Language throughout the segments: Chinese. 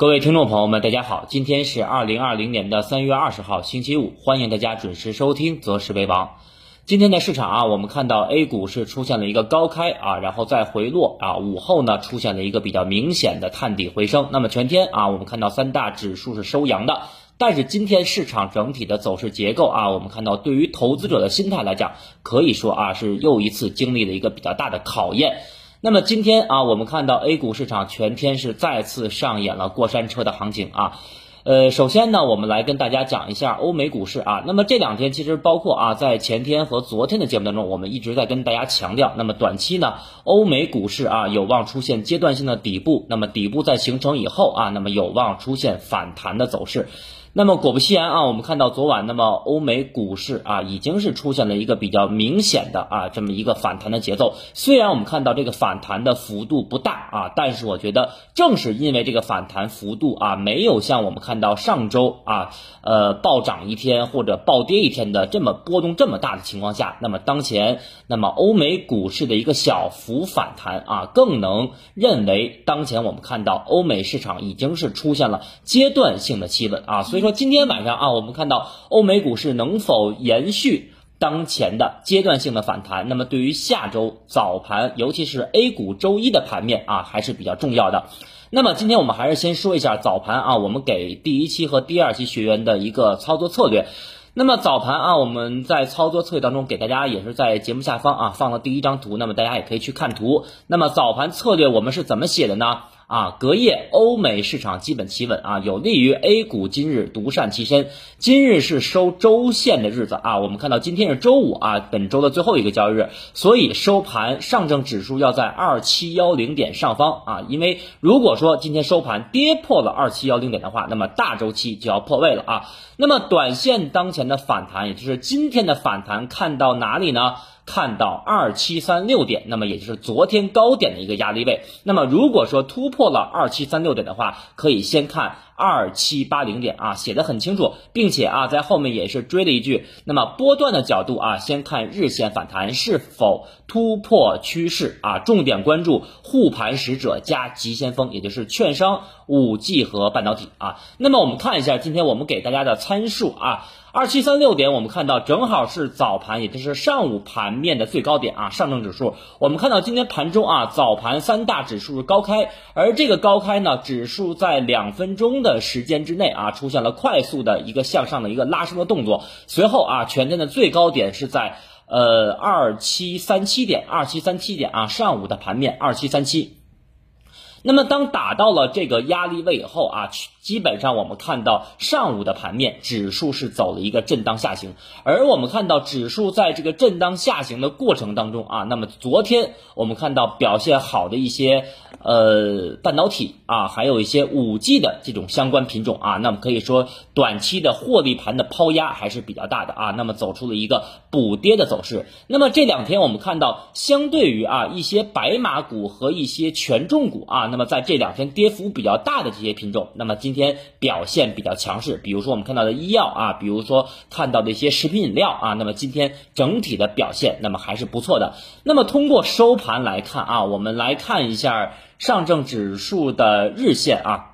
各位听众朋友们，大家好，今天是二零二零年的三月二十号，星期五，欢迎大家准时收听择时为王。今天的市场啊，我们看到 A 股是出现了一个高开啊，然后再回落啊，午后呢出现了一个比较明显的探底回升。那么全天啊，我们看到三大指数是收阳的，但是今天市场整体的走势结构啊，我们看到对于投资者的心态来讲，可以说啊是又一次经历了一个比较大的考验。那么今天啊，我们看到 A 股市场全天是再次上演了过山车的行情啊。呃，首先呢，我们来跟大家讲一下欧美股市啊。那么这两天其实包括啊，在前天和昨天的节目当中，我们一直在跟大家强调，那么短期呢，欧美股市啊有望出现阶段性的底部，那么底部在形成以后啊，那么有望出现反弹的走势。那么果不其然啊，我们看到昨晚，那么欧美股市啊，已经是出现了一个比较明显的啊这么一个反弹的节奏。虽然我们看到这个反弹的幅度不大啊，但是我觉得正是因为这个反弹幅度啊，没有像我们看到上周啊，呃暴涨一天或者暴跌一天的这么波动这么大的情况下，那么当前那么欧美股市的一个小幅反弹啊，更能认为当前我们看到欧美市场已经是出现了阶段性的企稳啊，所以。说今天晚上啊，我们看到欧美股市能否延续当前的阶段性的反弹？那么对于下周早盘，尤其是 A 股周一的盘面啊，还是比较重要的。那么今天我们还是先说一下早盘啊，我们给第一期和第二期学员的一个操作策略。那么早盘啊，我们在操作策略当中给大家也是在节目下方啊放了第一张图，那么大家也可以去看图。那么早盘策略我们是怎么写的呢？啊，隔夜欧美市场基本企稳啊，有利于 A 股今日独善其身。今日是收周线的日子啊，我们看到今天是周五啊，本周的最后一个交易日，所以收盘上证指数要在二七幺零点上方啊，因为如果说今天收盘跌破了二七幺零点的话，那么大周期就要破位了啊。那么短线当前的反弹，也就是今天的反弹，看到哪里呢？看到二七三六点，那么也就是昨天高点的一个压力位。那么如果说突破了二七三六点的话，可以先看二七八零点啊，写的很清楚，并且啊在后面也是追了一句，那么波段的角度啊，先看日线反弹是否突破趋势啊，重点关注护盘使者加急先锋，也就是券商、五 G 和半导体啊。那么我们看一下今天我们给大家的参数啊。二七三六点，我们看到正好是早盘，也就是上午盘面的最高点啊。上证指数，我们看到今天盘中啊，早盘三大指数是高开，而这个高开呢，指数在两分钟的时间之内啊，出现了快速的一个向上的一个拉升的动作。随后啊，全天的最高点是在呃二七三七点，二七三七点啊，上午的盘面二七三七。那么当打到了这个压力位以后啊。基本上我们看到上午的盘面，指数是走了一个震荡下行，而我们看到指数在这个震荡下行的过程当中啊，那么昨天我们看到表现好的一些呃半导体啊，还有一些五 G 的这种相关品种啊，那么可以说短期的获利盘的抛压还是比较大的啊，那么走出了一个补跌的走势。那么这两天我们看到，相对于啊一些白马股和一些权重股啊，那么在这两天跌幅比较大的这些品种，那么今今天表现比较强势，比如说我们看到的医药啊，比如说看到的一些食品饮料啊，那么今天整体的表现那么还是不错的。那么通过收盘来看啊，我们来看一下上证指数的日线啊。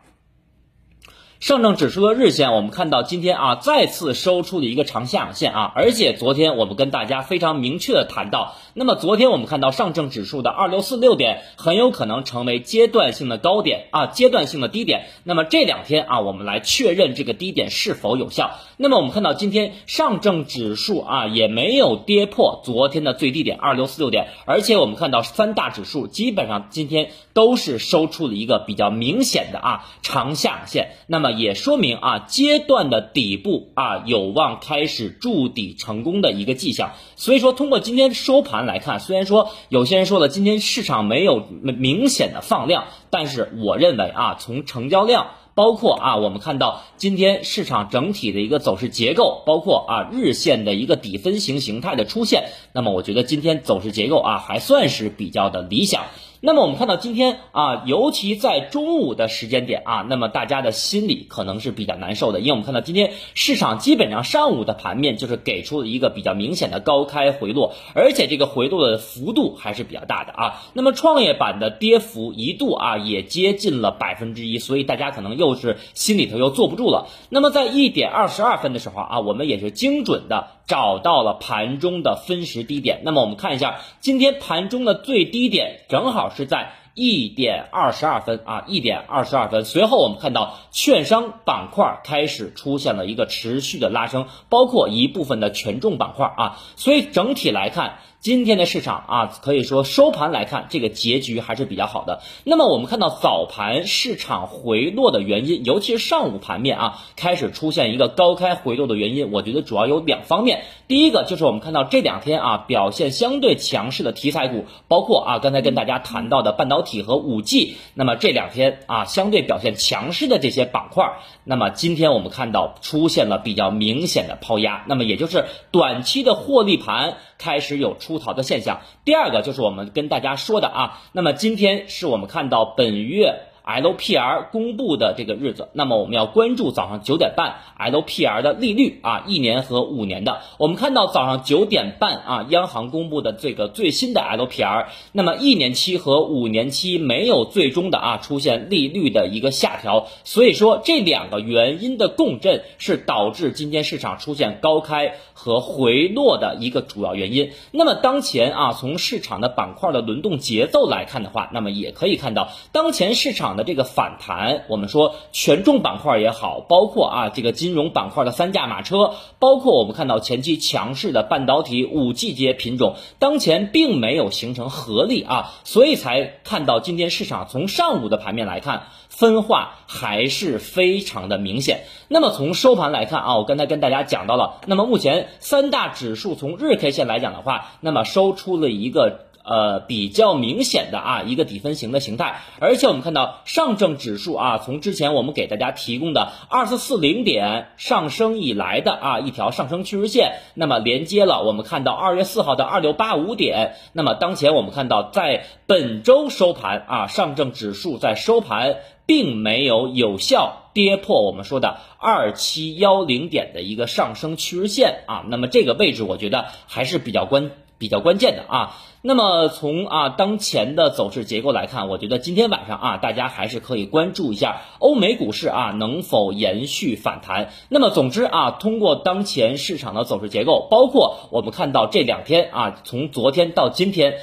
上证指数的日线，我们看到今天啊再次收出了一个长下影线啊，而且昨天我们跟大家非常明确的谈到，那么昨天我们看到上证指数的二六四六点很有可能成为阶段性的高点啊，阶段性的低点。那么这两天啊，我们来确认这个低点是否有效。那么我们看到今天上证指数啊也没有跌破昨天的最低点二六四六点，而且我们看到三大指数基本上今天都是收出了一个比较明显的啊长下影线。那么也说明啊，阶段的底部啊有望开始筑底成功的一个迹象。所以说，通过今天收盘来看，虽然说有些人说了今天市场没有明显的放量，但是我认为啊，从成交量，包括啊我们看到今天市场整体的一个走势结构，包括啊日线的一个底分型形态的出现，那么我觉得今天走势结构啊还算是比较的理想。那么我们看到今天啊，尤其在中午的时间点啊，那么大家的心里可能是比较难受的，因为我们看到今天市场基本上上午的盘面就是给出了一个比较明显的高开回落，而且这个回落的幅度还是比较大的啊。那么创业板的跌幅一度啊也接近了百分之一，所以大家可能又是心里头又坐不住了。那么在一点二十二分的时候啊，我们也是精准的找到了盘中的分时低点。那么我们看一下今天盘中的最低点，正好。是在一点二十二分啊，一点二十二分。随后我们看到券商板块开始出现了一个持续的拉升，包括一部分的权重板块啊，所以整体来看。今天的市场啊，可以说收盘来看，这个结局还是比较好的。那么我们看到早盘市场回落的原因，尤其是上午盘面啊，开始出现一个高开回落的原因，我觉得主要有两方面。第一个就是我们看到这两天啊，表现相对强势的题材股，包括啊刚才跟大家谈到的半导体和五 G，那么这两天啊相对表现强势的这些板块，那么今天我们看到出现了比较明显的抛压，那么也就是短期的获利盘开始有出。逃的现象，第二个就是我们跟大家说的啊，那么今天是我们看到本月。LPR 公布的这个日子，那么我们要关注早上九点半 LPR 的利率啊，一年和五年的。我们看到早上九点半啊，央行公布的这个最新的 LPR，那么一年期和五年期没有最终的啊出现利率的一个下调，所以说这两个原因的共振是导致今天市场出现高开和回落的一个主要原因。那么当前啊，从市场的板块的轮动节奏来看的话，那么也可以看到当前市场。的这个反弹，我们说权重板块也好，包括啊这个金融板块的三驾马车，包括我们看到前期强势的半导体、五 G 节品种，当前并没有形成合力啊，所以才看到今天市场从上午的盘面来看，分化还是非常的明显。那么从收盘来看啊，我刚才跟大家讲到了，那么目前三大指数从日 K 线来讲的话，那么收出了一个。呃，比较明显的啊，一个底分型的形态，而且我们看到上证指数啊，从之前我们给大家提供的二四四零点上升以来的啊一条上升趋势线，那么连接了我们看到二月四号的二六八五点，那么当前我们看到在本周收盘啊，上证指数在收盘并没有有效跌破我们说的二七幺零点的一个上升趋势线啊，那么这个位置我觉得还是比较关。比较关键的啊，那么从啊当前的走势结构来看，我觉得今天晚上啊，大家还是可以关注一下欧美股市啊能否延续反弹。那么总之啊，通过当前市场的走势结构，包括我们看到这两天啊，从昨天到今天。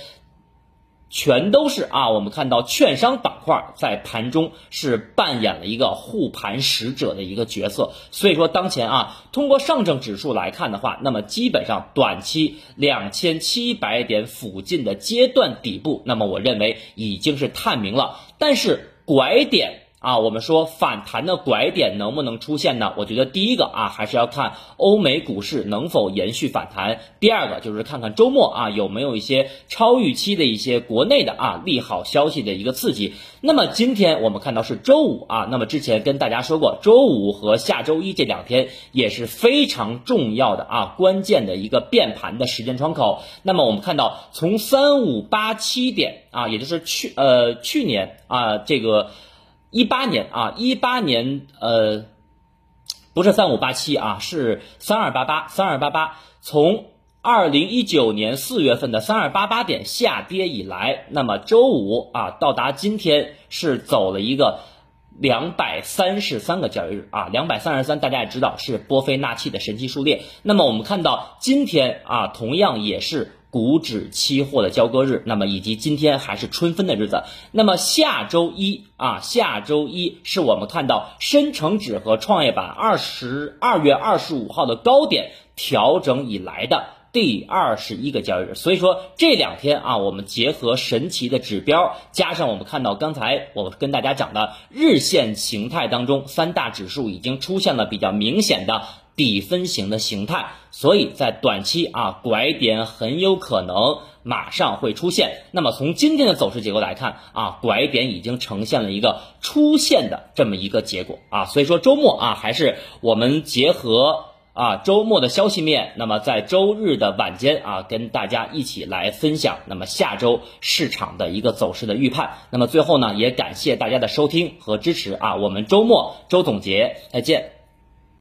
全都是啊，我们看到券商板块在盘中是扮演了一个护盘使者的一个角色，所以说当前啊，通过上证指数来看的话，那么基本上短期两千七百点附近的阶段底部，那么我认为已经是探明了，但是拐点。啊，我们说反弹的拐点能不能出现呢？我觉得第一个啊，还是要看欧美股市能否延续反弹；第二个就是看看周末啊有没有一些超预期的一些国内的啊利好消息的一个刺激。那么今天我们看到是周五啊，那么之前跟大家说过，周五和下周一这两天也是非常重要的啊关键的一个变盘的时间窗口。那么我们看到从三五八七点啊，也就是去呃去年啊这个。一八年啊，一八年呃，不是三五八七啊，是三二八八，三二八八。从二零一九年四月份的三二八八点下跌以来，那么周五啊，到达今天是走了一个两百三十三个交易日啊，两百三十三，大家也知道是波菲纳契的神奇数列。那么我们看到今天啊，同样也是。股指期货的交割日，那么以及今天还是春分的日子，那么下周一啊，下周一是我们看到深成指和创业板二十二月二十五号的高点调整以来的第二十一个交易日，所以说这两天啊，我们结合神奇的指标，加上我们看到刚才我跟大家讲的日线形态当中，三大指数已经出现了比较明显的。底分型的形态，所以在短期啊，拐点很有可能马上会出现。那么从今天的走势结构来看啊，拐点已经呈现了一个出现的这么一个结果啊，所以说周末啊，还是我们结合啊周末的消息面，那么在周日的晚间啊，跟大家一起来分享，那么下周市场的一个走势的预判。那么最后呢，也感谢大家的收听和支持啊，我们周末周总结再见。